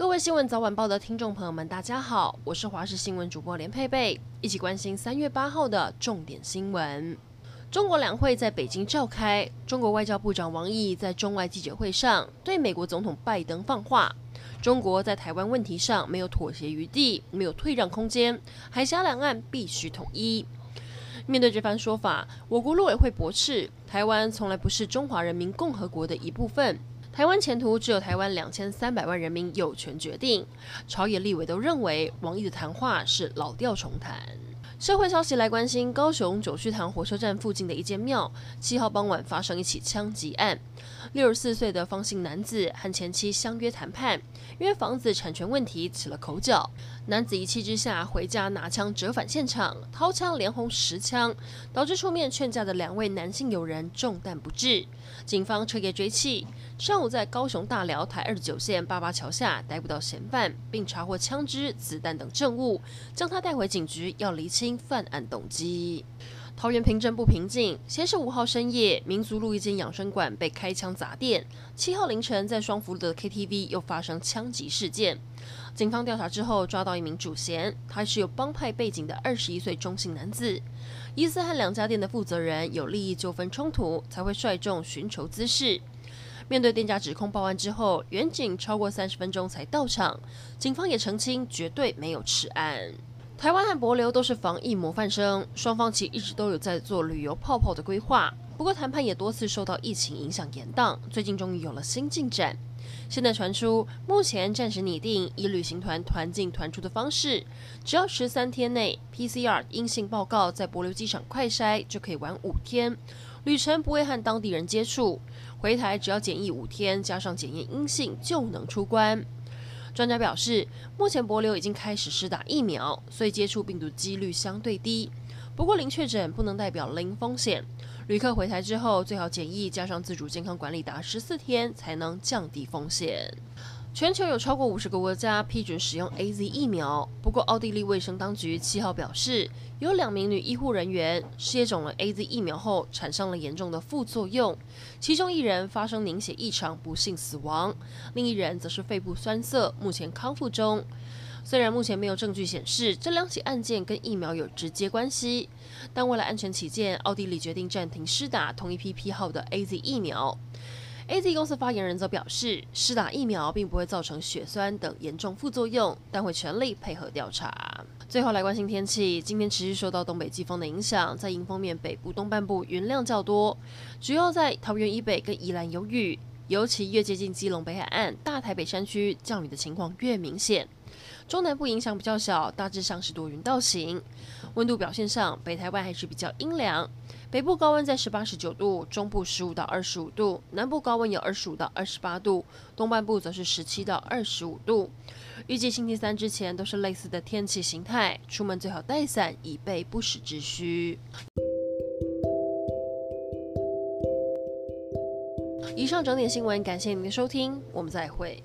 各位新闻早晚报的听众朋友们，大家好，我是华视新闻主播连佩佩，一起关心三月八号的重点新闻。中国两会在北京召开，中国外交部长王毅在中外记者会上对美国总统拜登放话：中国在台湾问题上没有妥协余地，没有退让空间，海峡两岸必须统一。面对这番说法，我国陆委会驳斥：台湾从来不是中华人民共和国的一部分。台湾前途只有台湾两千三百万人民有权决定。朝野立委都认为王毅的谈话是老调重弹。社会消息来关心高雄九曲塘火车站附近的一间庙，七号傍晚发生一起枪击案。六十四岁的方姓男子和前妻相约谈判，因为房子产权问题起了口角。男子一气之下回家拿枪折返现场，掏枪连轰十枪，导致出面劝架的两位男性友人中弹不治。警方彻夜追缉，上午在高雄大寮台二十九线八八桥下逮捕到嫌犯，并查获枪支、子弹等证物，将他带回警局要厘清犯案动机。桃园平镇不平静，先是五号深夜，民族路一间养生馆被开枪砸店；七号凌晨，在双福路的 KTV 又发生枪击事件。警方调查之后，抓到一名主嫌，他是有帮派背景的二十一岁中性男子，疑似和两家店的负责人有利益纠纷冲突，才会率众寻仇滋事。面对店家指控报案之后，远警超过三十分钟才到场，警方也澄清绝对没有此案。台湾和帛琉都是防疫模范生，双方其一直都有在做旅游泡泡的规划。不过谈判也多次受到疫情影响延宕，最近终于有了新进展。现在传出，目前暂时拟定以旅行团团进团出的方式，只要十三天内 PCR 阴性报告在帛琉机场快筛就可以玩五天，旅程不会和当地人接触，回台只要检疫五天，加上检验阴性就能出关。专家表示，目前博流已经开始施打疫苗，所以接触病毒几率相对低。不过零确诊不能代表零风险，旅客回台之后最好检疫加上自主健康管理达十四天，才能降低风险。全球有超过五十个国家批准使用 AZ 疫苗，不过奥地利卫生当局七号表示，有两名女医护人员接种了 AZ 疫苗后产生了严重的副作用，其中一人发生凝血异常，不幸死亡，另一人则是肺部栓塞，目前康复中。虽然目前没有证据显示这两起案件跟疫苗有直接关系，但为了安全起见，奥地利决定暂停施打同一批批号的 AZ 疫苗。AZ 公司发言人则表示，施打疫苗并不会造成血栓等严重副作用，但会全力配合调查。最后来关心天气，今天持续受到东北季风的影响，在迎风面北部东半部云量较多，主要在桃园以北跟宜兰有雨，尤其越接近基隆北海岸、大台北山区，降雨的情况越明显。中南部影响比较小，大致上是多云到晴。温度表现上，北台湾还是比较阴凉，北部高温在十八、十九度，中部十五到二十五度，南部高温有二十五到二十八度，东半部则是十七到二十五度。预计星期三之前都是类似的天气形态，出门最好带伞，以备不时之需。以上整点新闻，感谢您的收听，我们再会。